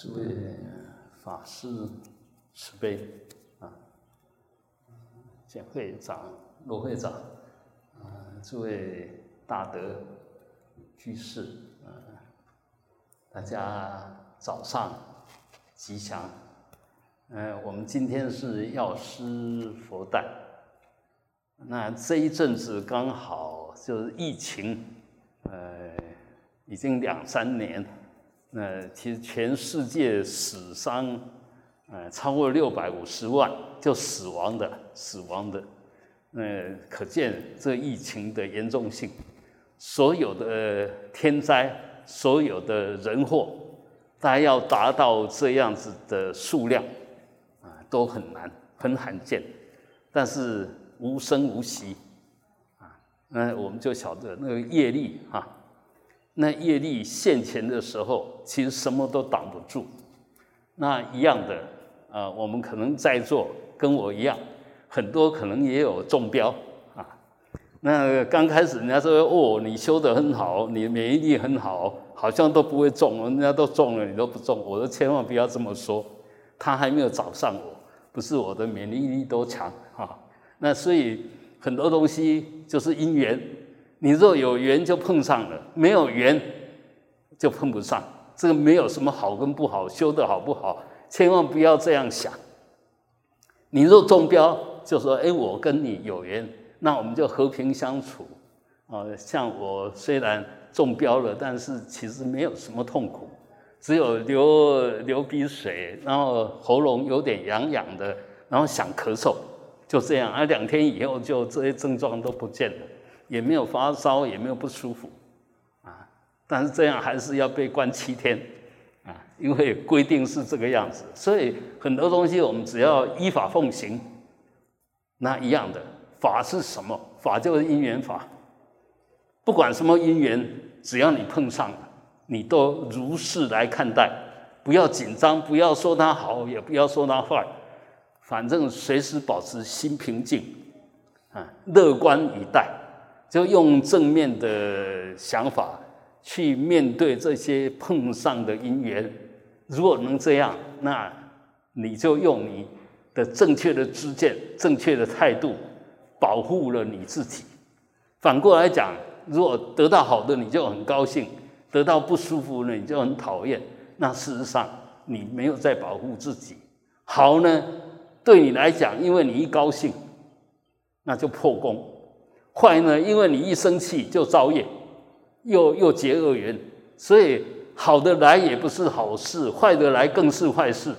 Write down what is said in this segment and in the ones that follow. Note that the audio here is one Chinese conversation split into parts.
诸位法师慈悲啊，简会长、罗会长啊，诸位大德居士啊，大家早上吉祥。嗯，我们今天是药师佛诞，那这一阵子刚好就是疫情，呃，已经两三年，那其实全世界死伤，呃，超过六百五十万就死亡的，死亡的，呃，可见这疫情的严重性，所有的天灾，所有的人祸，大家要达到这样子的数量。啊都很难，很罕见，但是无声无息，啊，那我们就晓得那个业力啊，那业力现前的时候，其实什么都挡不住。那一样的啊，我们可能在座跟我一样，很多可能也有中标啊。那刚开始人家说哦，你修得很好，你免疫力很好，好像都不会中，人家都中了，你都不中。我说千万不要这么说，他还没有找上我。不是我的免疫力多强啊？那所以很多东西就是因缘，你若有缘就碰上了，没有缘就碰不上。这个没有什么好跟不好，修的好不好，千万不要这样想。你若中标，就说哎，我跟你有缘，那我们就和平相处啊。像我虽然中标了，但是其实没有什么痛苦。只有流流鼻水，然后喉咙有点痒痒的，然后想咳嗽，就这样。啊，两天以后就这些症状都不见了，也没有发烧，也没有不舒服，啊。但是这样还是要被关七天，啊，因为规定是这个样子。所以很多东西我们只要依法奉行，那一样的法是什么？法就是因缘法，不管什么因缘，只要你碰上了。你都如是来看待，不要紧张，不要说它好，也不要说它坏，反正随时保持心平静，啊，乐观以待，就用正面的想法去面对这些碰上的因缘。如果能这样，那你就用你的正确的知见、正确的态度，保护了你自己。反过来讲，如果得到好的，你就很高兴。得到不舒服呢，你就很讨厌。那事实上，你没有在保护自己。好呢，对你来讲，因为你一高兴，那就破功；坏呢，因为你一生气就造业，又又结恶缘。所以好的来也不是好事，坏的来更是坏事。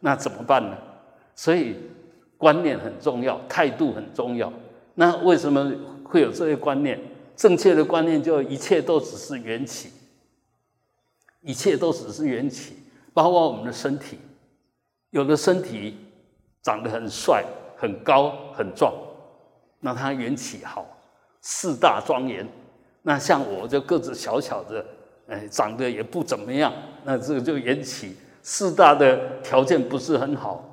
那怎么办呢？所以观念很重要，态度很重要。那为什么会有这些观念？正确的观念就一切都只是缘起。一切都只是缘起，包括我们的身体。有的身体长得很帅、很高、很壮，那它缘起好，四大庄严。那像我这个子小小的，哎，长得也不怎么样，那这个就缘起四大的条件不是很好。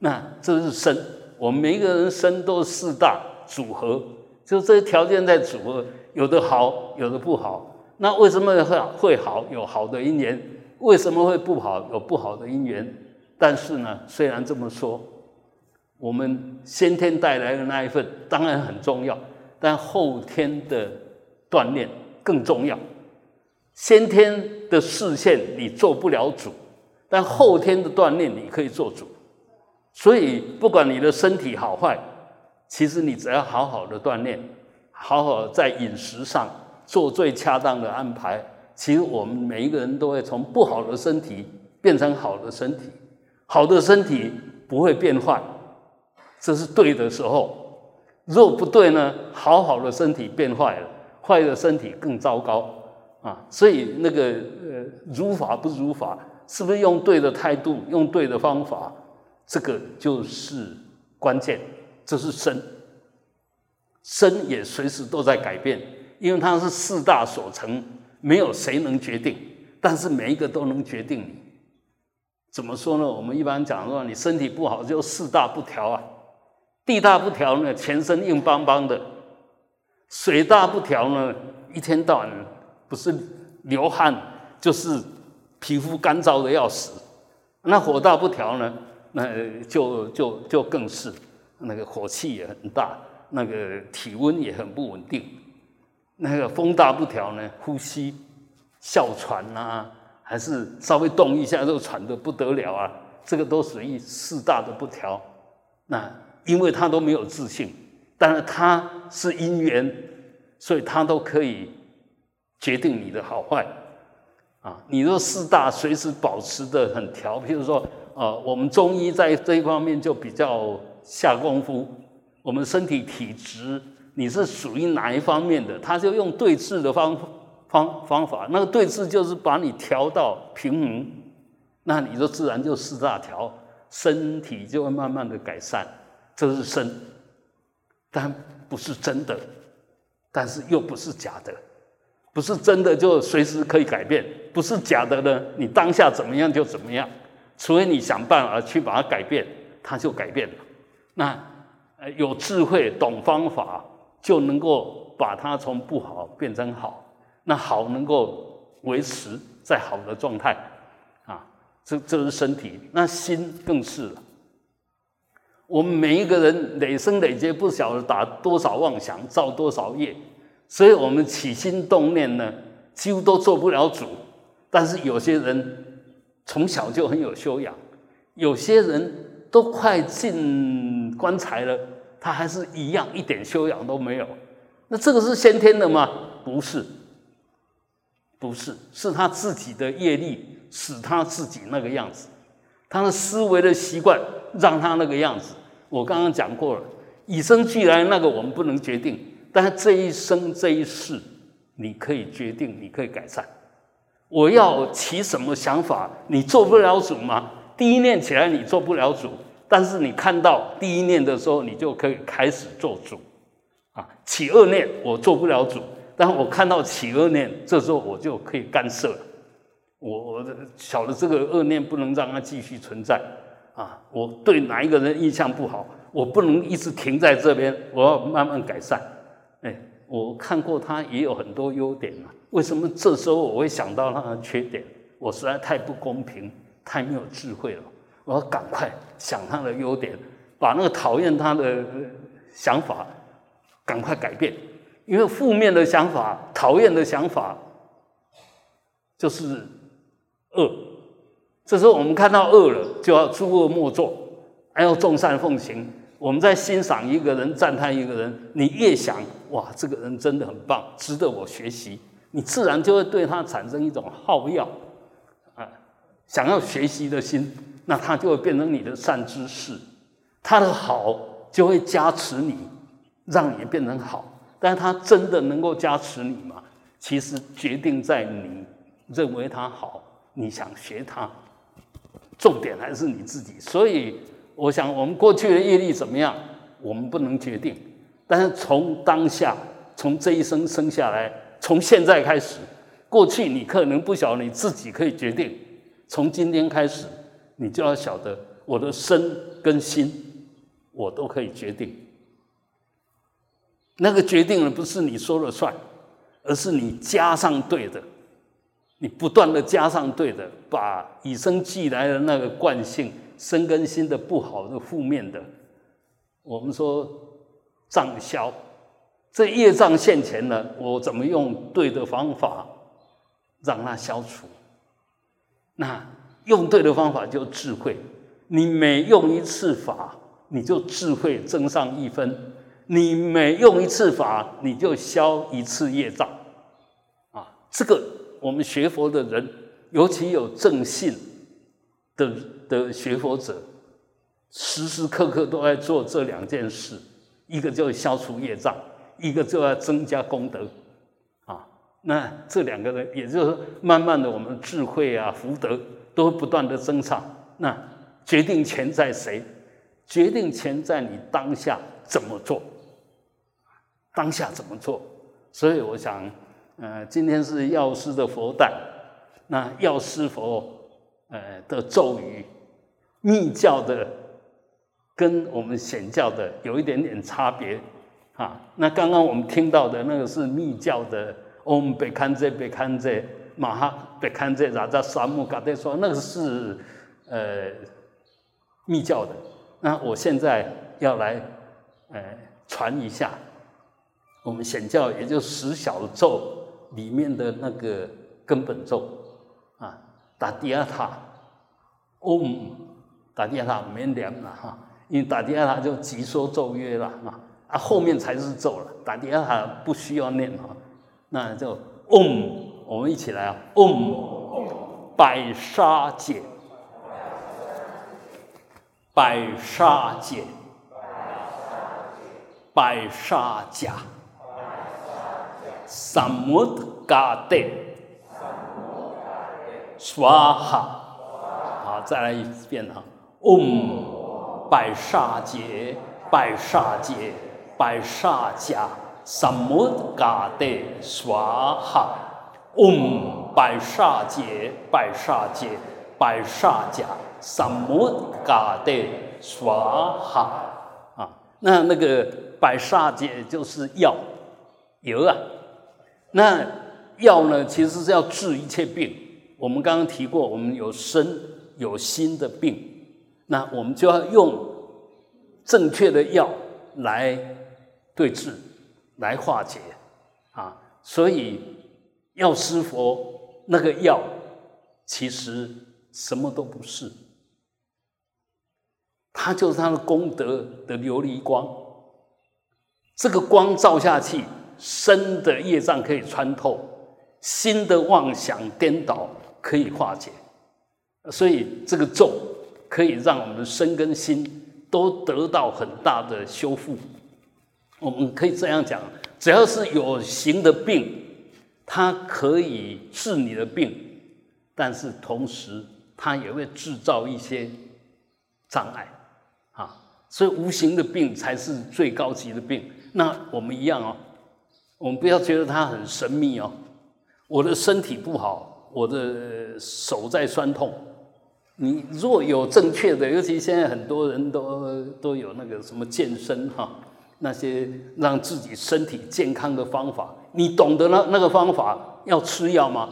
那这是身，我们每一个人身都是四大组合，就这些条件在组合，有的好，有的不好。那为什么会会好？有好的因缘，为什么会不好？有不好的因缘。但是呢，虽然这么说，我们先天带来的那一份当然很重要，但后天的锻炼更重要。先天的视线你做不了主，但后天的锻炼你可以做主。所以，不管你的身体好坏，其实你只要好好的锻炼，好好在饮食上。做最恰当的安排，其实我们每一个人都会从不好的身体变成好的身体，好的身体不会变坏，这是对的时候。若不对呢，好好的身体变坏了，坏的身体更糟糕啊！所以那个呃，如法不如法，是不是用对的态度，用对的方法，这个就是关键。这是身，身也随时都在改变。因为它是四大所成，没有谁能决定，但是每一个都能决定你。怎么说呢？我们一般讲说，你身体不好就四大不调啊。地大不调呢，全身硬邦邦的；水大不调呢，一天到晚不是流汗就是皮肤干燥的要死。那火大不调呢，那就就就更是那个火气也很大，那个体温也很不稳定。那个风大不调呢，呼吸哮喘呐，还是稍微动一下就喘得不得了啊，这个都属于四大的不调。那因为他都没有自信，但是他是因缘，所以他都可以决定你的好坏。啊，你若四大随时保持的很调，譬如说，呃，我们中医在这一方面就比较下功夫。我们身体体质，你是属于哪一方面的，他就用对治的方方方法。那个对治就是把你调到平衡，那你就自然就四大调，身体就会慢慢的改善。这是身，但不是真的，但是又不是假的。不是真的就随时可以改变，不是假的呢。你当下怎么样就怎么样，除非你想办法去把它改变，它就改变了。那呃有智慧、懂方法，就能够把它从不好变成好。那好能够维持在好的状态啊，这这是身体。那心更是了。我们每一个人累生累劫，不晓得打多少妄想，造多少业。所以我们起心动念呢，几乎都做不了主。但是有些人从小就很有修养，有些人都快进棺材了，他还是一样一点修养都没有。那这个是先天的吗？不是，不是，是他自己的业力使他自己那个样子，他的思维的习惯让他那个样子。我刚刚讲过了，与生俱来那个我们不能决定。但是这一生这一世，你可以决定，你可以改善。我要起什么想法，你做不了主吗？第一念起来你做不了主，但是你看到第一念的时候，你就可以开始做主。啊，起恶念我做不了主，但我看到起恶念，这时候我就可以干涉了。我我的晓得这个恶念不能让它继续存在。啊，我对哪一个人印象不好，我不能一直停在这边，我要慢慢改善。哎，我看过他也有很多优点嘛，为什么这时候我会想到他的缺点？我实在太不公平，太没有智慧了。我要赶快想他的优点，把那个讨厌他的想法赶快改变。因为负面的想法、讨厌的想法就是恶。这时候我们看到恶了，就要诸恶莫作，还要众善奉行。我们在欣赏一个人、赞叹一个人，你越想。哇，这个人真的很棒，值得我学习。你自然就会对他产生一种好要啊，想要学习的心，那他就会变成你的善知识。他的好就会加持你，让你变成好。但他真的能够加持你吗？其实决定在你认为他好，你想学他，重点还是你自己。所以，我想我们过去的业力怎么样，我们不能决定。但是从当下，从这一生生下来，从现在开始，过去你可能不晓得你自己可以决定。从今天开始，你就要晓得我的身跟心，我都可以决定。那个决定了不是你说了算，而是你加上对的，你不断的加上对的，把与生俱来的那个惯性、生跟心的不好的、负面的，我们说。障消，这业障现前了，我怎么用对的方法让它消除？那用对的方法就智慧。你每用一次法，你就智慧增上一分；你每用一次法，你就消一次业障。啊，这个我们学佛的人，尤其有正信的的学佛者，时时刻刻都在做这两件事。一个就是消除业障，一个就要增加功德，啊，那这两个呢，也就是慢慢的，我们智慧啊、福德都不断的增长。那决定权在谁？决定权在你当下怎么做，当下怎么做。所以我想，呃，今天是药师的佛诞，那药师佛，呃的咒语，密教的。跟我们显教的有一点点差别，啊，那刚刚我们听到的那个是密教的，Om Bekanje Bekanje Maha Bekanje Raja Samu Gade 说那个是呃密教的，那我现在要来呃传一下我们显教，也就十小咒里面的那个根本咒啊，打第二塔嗡，打第二塔没念了哈，因为打第二塔就急说咒曰了啊，啊后面才是咒了，打第二塔不需要念哈，那就嗡，我们一起来啊，嗡，百沙解。百沙界，百沙甲，三摩嘎德，刷哈，好，再来一遍哈。嗡，百沙界，百沙界，百沙家，三摩嘎德，刷哈。嗡，百沙界，百沙界，百沙家。三摩嘎的刷哈啊，那那个百沙界就是药油啊。那药呢，其实是要治一切病。我们刚刚提过，我们有身有心的病，那我们就要用正确的药来对治，来化解啊。所以药师佛那个药，其实什么都不是。它就是它的功德的琉璃光，这个光照下去，身的业障可以穿透，心的妄想颠倒可以化解，所以这个咒可以让我们身跟心都得到很大的修复。我们可以这样讲，只要是有形的病，它可以治你的病，但是同时它也会制造一些障碍啊。所以无形的病才是最高级的病。那我们一样哦，我们不要觉得它很神秘哦。我的身体不好，我的手在酸痛。你若有正确的，尤其现在很多人都都有那个什么健身哈，那些让自己身体健康的方法，你懂得那那个方法要吃药吗？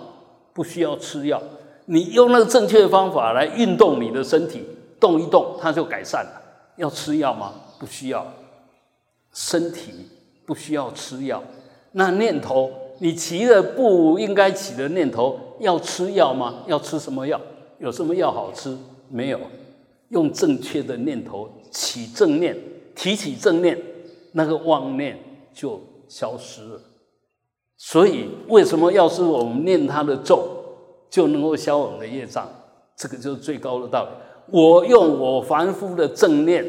不需要吃药，你用那个正确的方法来运动你的身体，动一动它就改善了。要吃药吗？不需要，身体不需要吃药。那念头，你起了不应该起的念头，要吃药吗？要吃什么药？有什么药好吃？没有，用正确的念头起正念，提起正念，那个妄念就消失了。所以，为什么要是我们念他的咒，就能够消我们的业障？这个就是最高的道理。我用我凡夫的正念，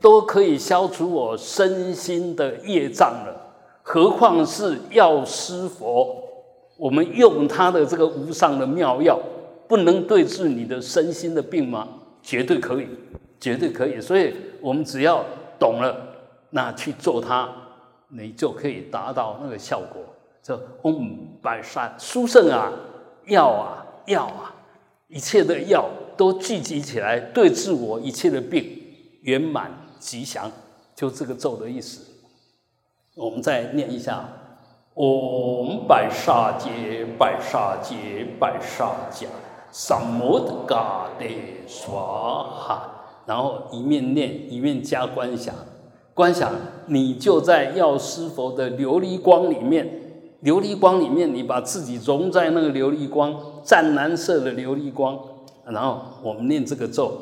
都可以消除我身心的业障了，何况是药师佛？我们用他的这个无上的妙药，不能对治你的身心的病吗？绝对可以，绝对可以。所以，我们只要懂了，那去做它，你就可以达到那个效果。这嗡百善殊胜啊，药啊，药啊，一切的药。都聚集起来对治我一切的病，圆满吉祥，就这个咒的意思。我们再念一下：嗡白沙杰，白沙杰，白沙迦萨摩的嘎的刷哈。然后一面念一面加观想，观想你就在药师佛的琉璃光里面，琉璃光里面你把自己融在那个琉璃光，湛蓝色的琉璃光。然后我们念这个咒：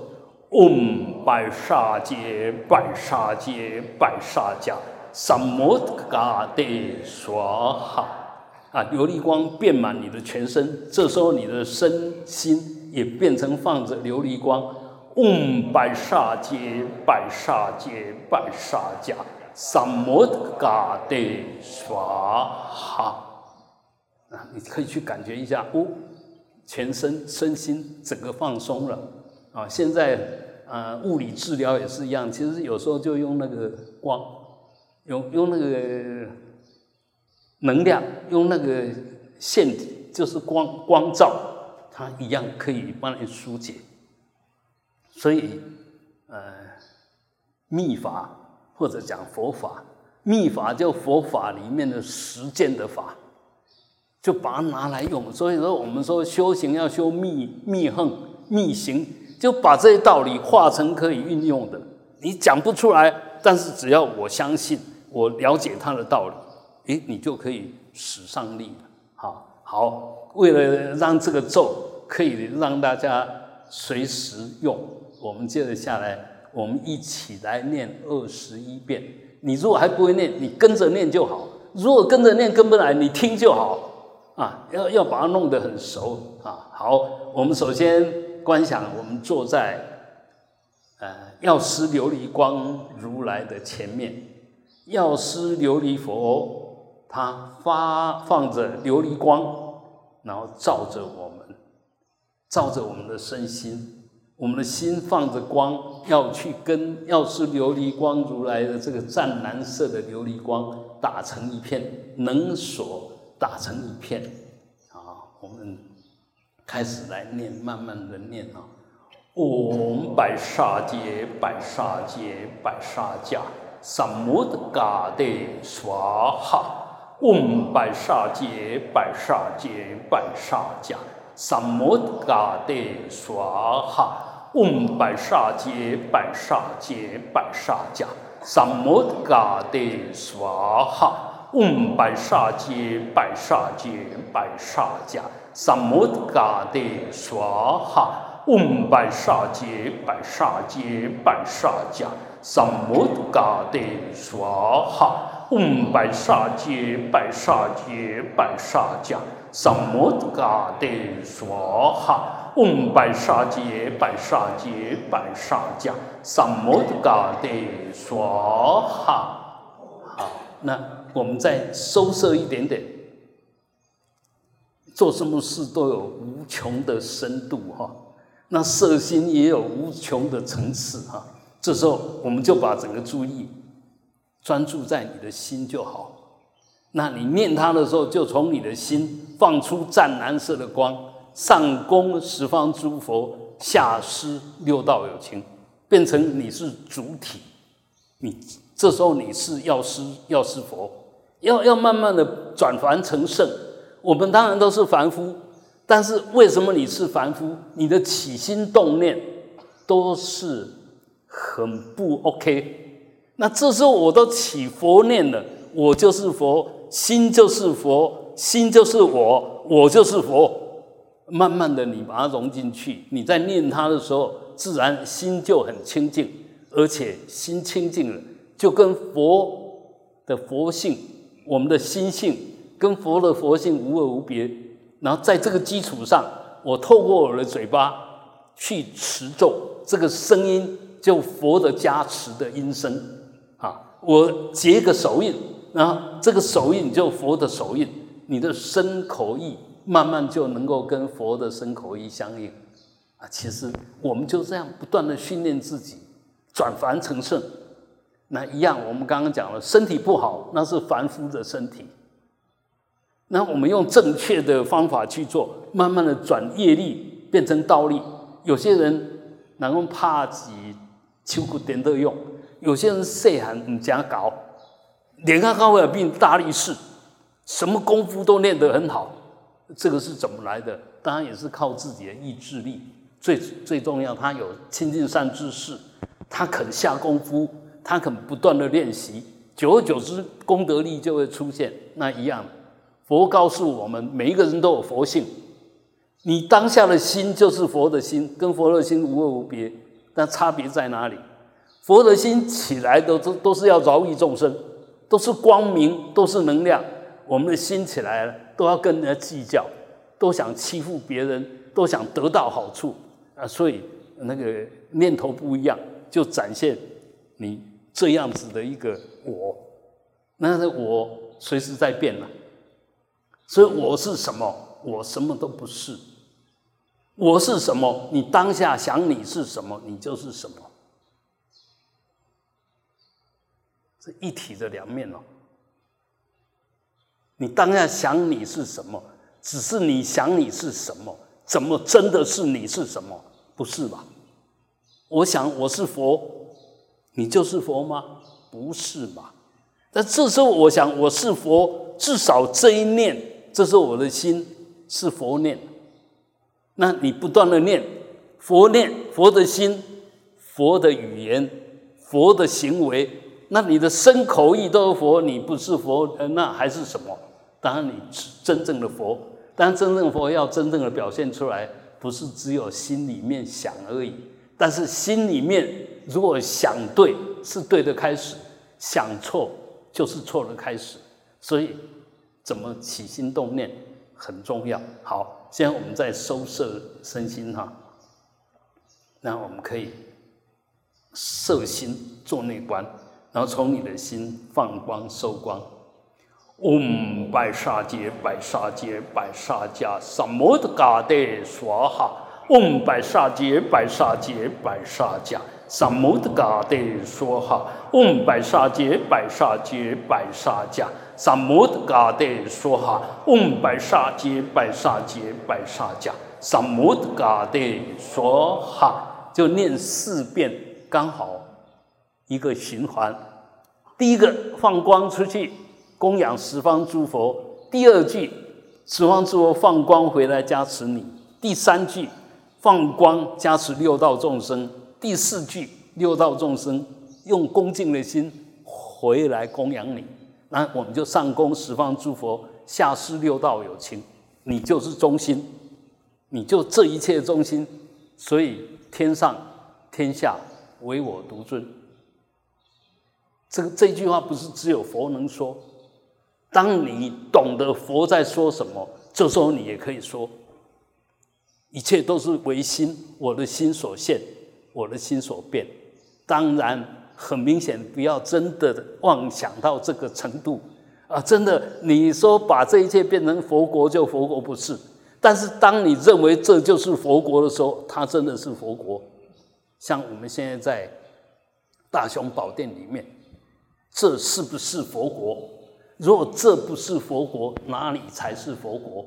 嗡白沙杰，白沙杰，白沙迦三摩嘎德娑哈啊！琉璃光遍满你的全身，这时候你的身心也变成放着琉璃光。嗡百沙界百沙界百沙迦三摩嘎德娑哈啊！你可以去感觉一下哦。全身身心整个放松了啊！现在啊，物理治疗也是一样，其实有时候就用那个光，用用那个能量，用那个线体，就是光光照，它一样可以帮你疏解。所以，呃，秘法或者讲佛法，秘法就佛法里面的实践的法。就把它拿来用，所以说我们说修行要修密密横密行，就把这些道理化成可以运用的。你讲不出来，但是只要我相信，我了解它的道理，诶，你就可以使上力了。好，好，为了让这个咒可以让大家随时用，我们接着下来，我们一起来念二十一遍。你如果还不会念，你跟着念就好；如果跟着念跟不来，你听就好。啊，要要把它弄得很熟啊。好，我们首先观想，我们坐在。呃，药师琉璃光如来的前面，药师琉璃佛，他发放着琉璃光，然后照着我们，照着我们的身心，我们的心放着光，要去跟药师琉璃光如来的这个湛蓝色的琉璃光打成一片，能所打成一片。啊，我们开始来念，慢慢的念啊。Om 白沙界白沙界白沙迦萨摩德嘎德娑哈。Om 白沙界白沙界白沙迦萨摩德嘎德娑哈。Om 白沙界白沙界白沙迦萨摩德嘎德娑哈。Om 白沙界白沙界白沙迦萨摩德嘎德娑哈。嗡白沙界白沙界白沙迦萨摩嘎德娑哈。嗡白沙界白沙界白沙迦萨摩嘎德娑哈。嗡白沙界白沙界白沙迦萨摩嘎德娑哈。好，那我们再收摄一点点，做什么事都有无穷的深度哈。那色心也有无穷的层次哈，这时候我们就把整个注意专注在你的心就好。那你念它的时候，就从你的心放出湛蓝色的光，上供十方诸佛，下施六道有情，变成你是主体。你这时候你是药师，药师佛，要要慢慢的转凡成圣。我们当然都是凡夫。但是为什么你是凡夫？你的起心动念都是很不 OK。那这时候我都起佛念了，我就是佛，心就是佛，心就是我，我就是佛。慢慢的，你把它融进去，你在念它的时候，自然心就很清净，而且心清净了，就跟佛的佛性，我们的心性跟佛的佛性无二无别。然后在这个基础上，我透过我的嘴巴去持咒，这个声音就佛的加持的音声啊。我结个手印，然后这个手印就佛的手印，你的身口意慢慢就能够跟佛的身口意相应啊。其实我们就这样不断的训练自己，转凡成圣。那一样，我们刚刚讲了，身体不好，那是凡夫的身体。那我们用正确的方法去做，慢慢的转业力变成道力。有些人能够怕己秋苦点的用，有些人细汉唔加搞，连看高尔病大力士，什么功夫都练得很好。这个是怎么来的？当然也是靠自己的意志力。最最重要，他有亲近善知识，他肯下功夫，他肯不断的练习，久而久之，功德力就会出现。那一样。佛告诉我们，每一个人都有佛性。你当下的心就是佛的心，跟佛的心无二无别。但差别在哪里？佛的心起来都都都是要饶益众生，都是光明，都是能量。我们的心起来了，都要跟人家计较，都想欺负别人，都想得到好处啊！所以那个念头不一样，就展现你这样子的一个我。那是我随时在变了。所以我是什么？我什么都不是。我是什么？你当下想你是什么，你就是什么。是一体的两面哦。你当下想你是什么，只是你想你是什么，怎么真的是你是什么？不是吧？我想我是佛，你就是佛吗？不是吧？那这时候我想我是佛，至少这一念。这是我的心是佛念，那你不断的念，佛念佛的心，佛的语言，佛的行为，那你的身口意都是佛，你不是佛，那还是什么？当然，你真正的佛，但真正佛要真正的表现出来，不是只有心里面想而已。但是心里面如果想对，是对的开始；想错，就是错的开始。所以，怎么起心动念很重要。好，现在我们在收摄身心哈，那我们可以摄心做内观，然后从你的心放光收光。嗡，白沙杰，白沙杰，白沙迦，萨摩德嘎德娑哈。嗡，白沙杰，白沙杰，白沙迦，萨摩德嘎德说哈。嗡，白沙杰，白沙杰，白沙迦，萨摩德嘎德娑哈。嗡，白沙杰，白沙杰，白沙迦，萨摩德嘎德娑哈。就念四遍，刚好一个循环。第一个放光出去。供养十方诸佛，第二句十方诸佛放光回来加持你；第三句放光加持六道众生；第四句六道众生用恭敬的心回来供养你，那我们就上供十方诸佛，下施六道有情，你就是中心，你就这一切中心，所以天上天下唯我独尊。这个这句话不是只有佛能说。当你懂得佛在说什么，这时候你也可以说，一切都是唯心，我的心所现，我的心所变。当然，很明显，不要真的妄想到这个程度啊！真的，你说把这一切变成佛国，就佛国不是。但是，当你认为这就是佛国的时候，它真的是佛国。像我们现在在大雄宝殿里面，这是不是佛国？如果这不是佛国，哪里才是佛国？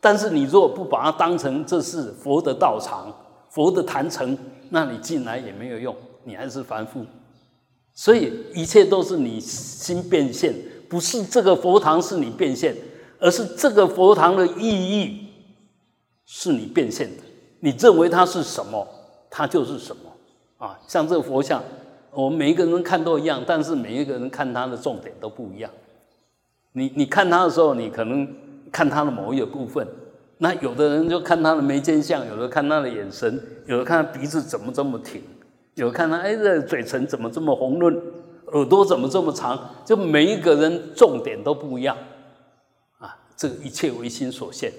但是你如果不把它当成这是佛的道场、佛的坛城，那你进来也没有用，你还是凡夫。所以一切都是你心变现，不是这个佛堂是你变现，而是这个佛堂的意义是你变现的。你认为它是什么，它就是什么啊！像这个佛像。我们每一个人看都一样，但是每一个人看它的重点都不一样。你你看他的时候，你可能看他的某一个部分，那有的人就看他的眉间相，有的看他的眼神，有的看他鼻子怎么这么挺，有看他哎这嘴唇怎么这么红润，耳朵怎么这么长，就每一个人重点都不一样。啊，这个一切唯心所现，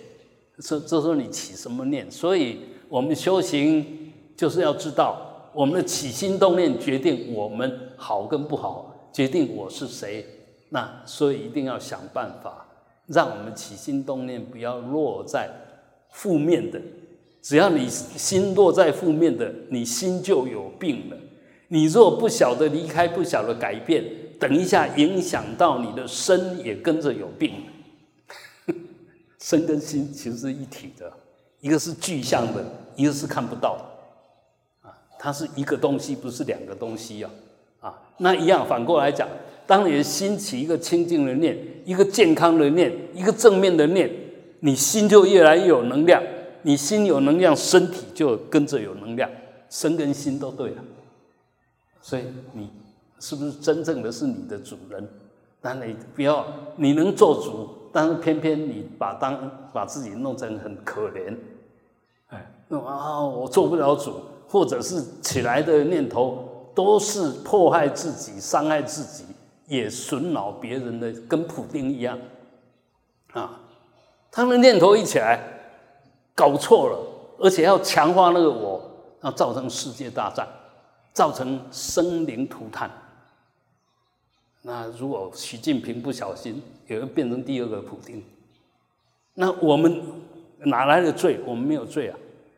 这这时候你起什么念？所以我们修行就是要知道。我们的起心动念决定我们好跟不好，决定我是谁。那所以一定要想办法，让我们起心动念不要落在负面的。只要你心落在负面的，你心就有病了。你若不晓得离开，不晓得改变，等一下影响到你的身也跟着有病。身跟心其实是一体的，一个是具象的，一个是看不到。啊它是一个东西，不是两个东西呀，啊，那一样。反过来讲，当你的心起一个清净的念，一个健康的念，一个正面的念，你心就越来越有能量。你心有能量，身体就跟着有能量，身跟心都对了。所以你是不是真正的是你的主人？但你不要，你能做主，但是偏偏你把当把自己弄成很可怜，哎，啊，我做不了主。或者是起来的念头都是迫害自己、伤害自己，也损恼别人的，跟普丁一样啊！他们念头一起来，搞错了，而且要强化那个我，要造成世界大战，造成生灵涂炭。那如果习近平不小心，也会变成第二个普京。那我们哪来的罪？我们没有罪啊！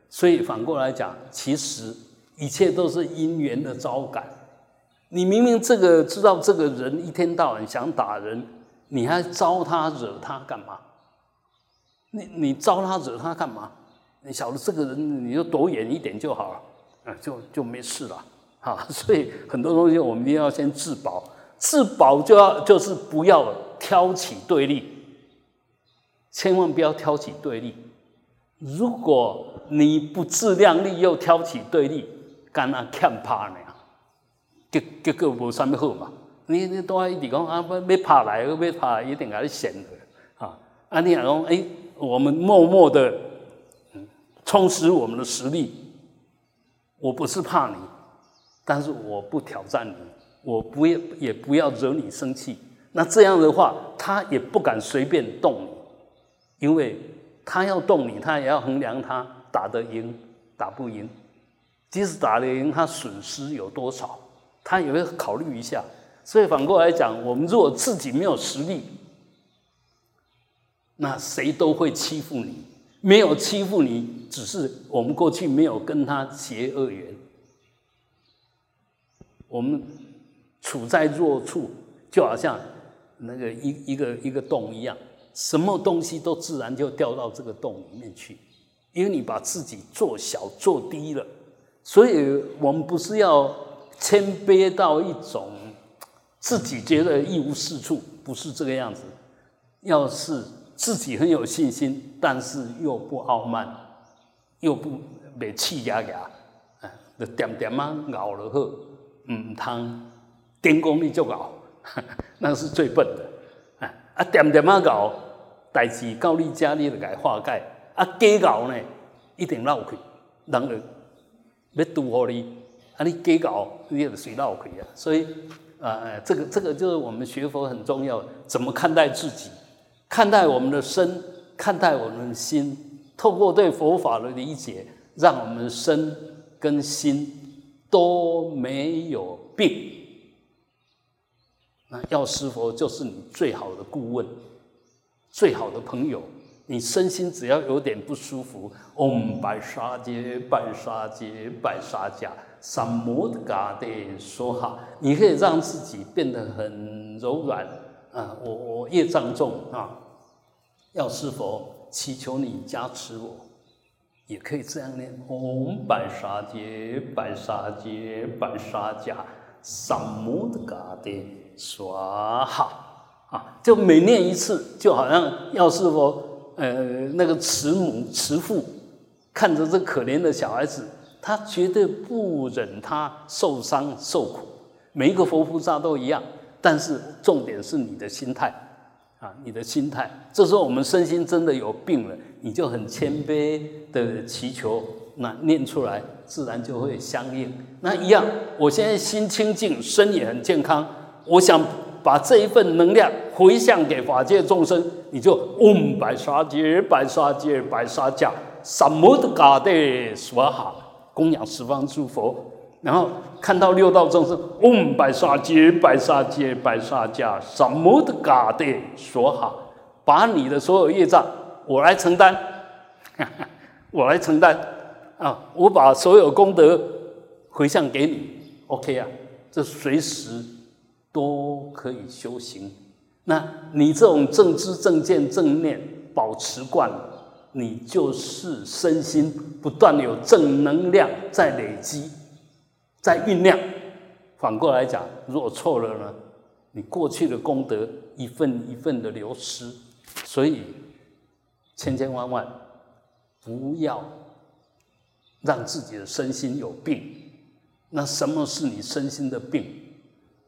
所以反过来讲，其实一切都是因缘的招感。你明明这个知道这个人一天到晚想打人，你还招他惹他干嘛？你你招他惹他干嘛？你晓得这个人，你就躲远一点就好了，啊，就就没事了。哈，所以很多东西我们一定要先自保，自保就要就是不要挑起对立，千万不要挑起对立。如果你不自量力又挑起对立，干那欠怕呢？结结果无啥物好嘛？你你都一直讲啊，要要拍来，要拍来，一定甲你显的啊！啊，你讲哎，我们默默的嗯充实我们的实力。我不是怕你，但是我不挑战你，我不也也不要惹你生气。那这样的话，他也不敢随便动你，因为他要动你，他也要衡量他打得赢打不赢。即使打得赢，他损失有多少，他也会考虑一下。所以反过来讲，我们如果自己没有实力，那谁都会欺负你。没有欺负你，只是我们过去没有跟他结恶缘。我们处在弱处，就好像那个一一个一个洞一样，什么东西都自然就掉到这个洞里面去，因为你把自己做小做低了。所以我们不是要谦卑到一种。自己觉得一无是处，不是这个样子。要是自己很有信心，但是又不傲慢，又不被气压压，啊，就点点啊熬了后，唔通电功力就熬，那是最笨的。啊啊，点点啊熬，代志到你家你就该化解。啊，假熬呢，一定闹去，人就要拄好你，啊，你假熬你就随闹去啊，所以。啊，这个这个就是我们学佛很重要，怎么看待自己，看待我们的身，看待我们的心，透过对佛法的理解，让我们身跟心都没有病。那药师佛就是你最好的顾问，最好的朋友。你身心只要有点不舒服，嗡白沙杰白沙杰白沙迦。三摩的嘎的说哈，你可以让自己变得很柔软啊！我我业障重啊，要是否祈求你加持我，也可以这样念：唵白沙界白沙界白沙迦萨摩的嘎的说哈啊！就每念一次，就好像要是佛呃那个慈母慈父看着这可怜的小孩子。他绝对不忍他受伤受苦，每一个佛菩萨都一样。但是重点是你的心态啊，你的心态。这时候我们身心真的有病了，你就很谦卑的祈求，那念出来自然就会相应。那一样，我现在心清净，身也很健康，我想把这一份能量回向给法界众生，你就嗡白沙界白沙界白沙迦什么的嘎的说好。供养十方诸佛，然后看到六道众生，嗡白沙界白沙界白沙迦，什么的嘎的说好，把你的所有业障我来承担，我来承担啊！我把所有功德回向给你，OK 啊？这随时都可以修行。那你这种正知正见正念保持惯了。你就是身心不断有正能量在累积，在酝酿。反过来讲，如果错了呢？你过去的功德一份一份的流失。所以，千千万万不要让自己的身心有病。那什么是你身心的病？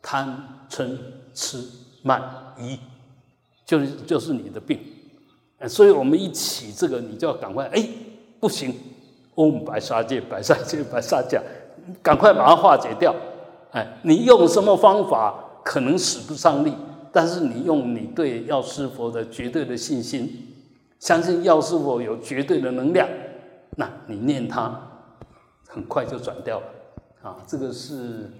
贪嗔痴慢疑，就是就是你的病。所以我们一起这个，你就要赶快哎，不行，嗡白沙界白沙界白沙界，赶快把它化解掉。哎，你用什么方法可能使不上力，但是你用你对药师佛的绝对的信心，相信药师佛有绝对的能量，那你念它，很快就转掉了。啊，这个是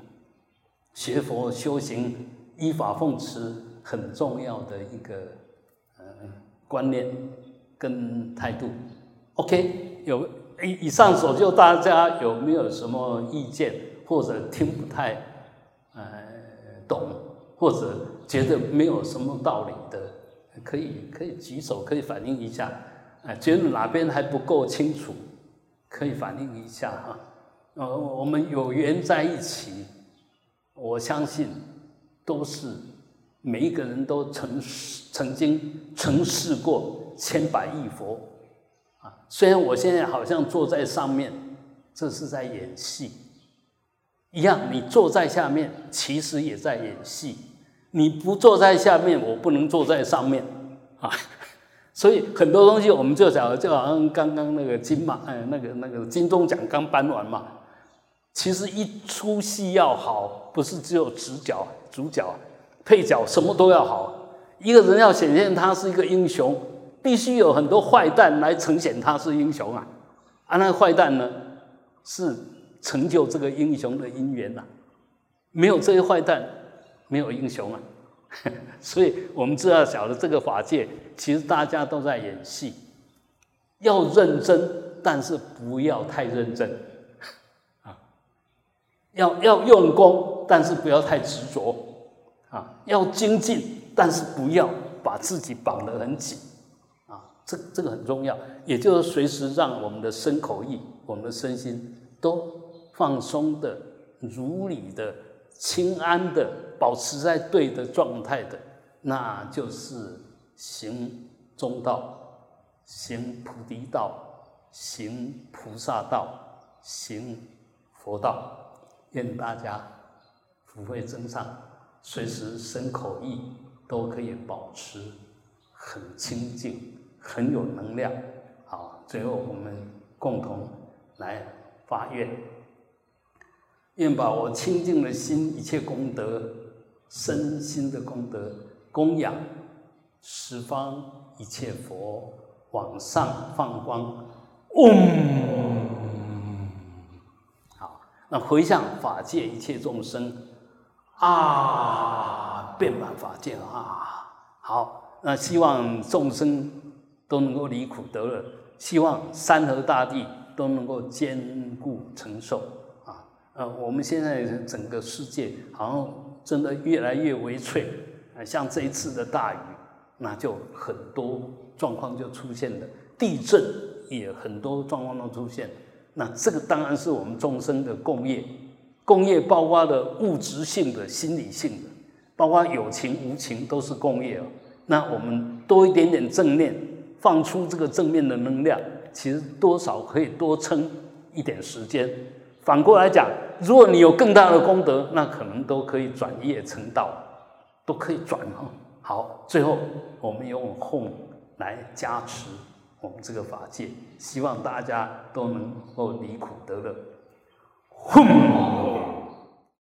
学佛修行依法奉持很重要的一个呃。观念跟态度，OK，有以以上所就，大家有没有什么意见，或者听不太呃懂，或者觉得没有什么道理的，可以可以举手，可以反映一下，哎，觉得哪边还不够清楚，可以反映一下哈。呃，我们有缘在一起，我相信都是。每一个人都曾曾经曾试过千百亿佛，虽然我现在好像坐在上面，这是在演戏。一样，你坐在下面，其实也在演戏。你不坐在下面，我不能坐在上面啊。所以很多东西，我们就讲，就好像刚刚那个金马，哎，那个那个金钟奖刚颁完嘛。其实一出戏要好，不是只有主角、主角、配角什么都要好。一个人要显现他是一个英雄，必须有很多坏蛋来呈现他是英雄啊。啊，那坏蛋呢，是成就这个英雄的因缘呐。没有这些坏蛋，没有英雄啊。所以我们知道，晓得这个法界，其实大家都在演戏，要认真，但是不要太认真 啊。要要用功，但是不要太执着啊！要精进，但是不要把自己绑得很紧！这这个很重要，也就是随时让我们的身口意、我们的身心都放松的、如理的、清安的，保持在对的状态的，那就是行中道、行菩提道、行菩萨道、行佛道。愿大家福慧增上，随时身口意都可以保持很清净、很有能量。好，最后我们共同来发愿：愿把我清净的心、一切功德、身心的功德供养十方一切佛，往上放光。嗡。那回向法界一切众生啊，遍满法界啊！好，那希望众生都能够离苦得乐，希望山河大地都能够坚固承受啊！呃，我们现在整个世界好像真的越来越微脆啊，像这一次的大雨，那就很多状况就出现了，地震也很多状况都出现。那这个当然是我们众生的共业，共业包括的物质性的、心理性的，包括有情无情都是共业哦。那我们多一点点正念，放出这个正面的能量，其实多少可以多撑一点时间。反过来讲，如果你有更大的功德，那可能都可以转业成道，都可以转哦。好，最后我们用哄来加持。我们这个法界，希望大家都能够离苦得乐。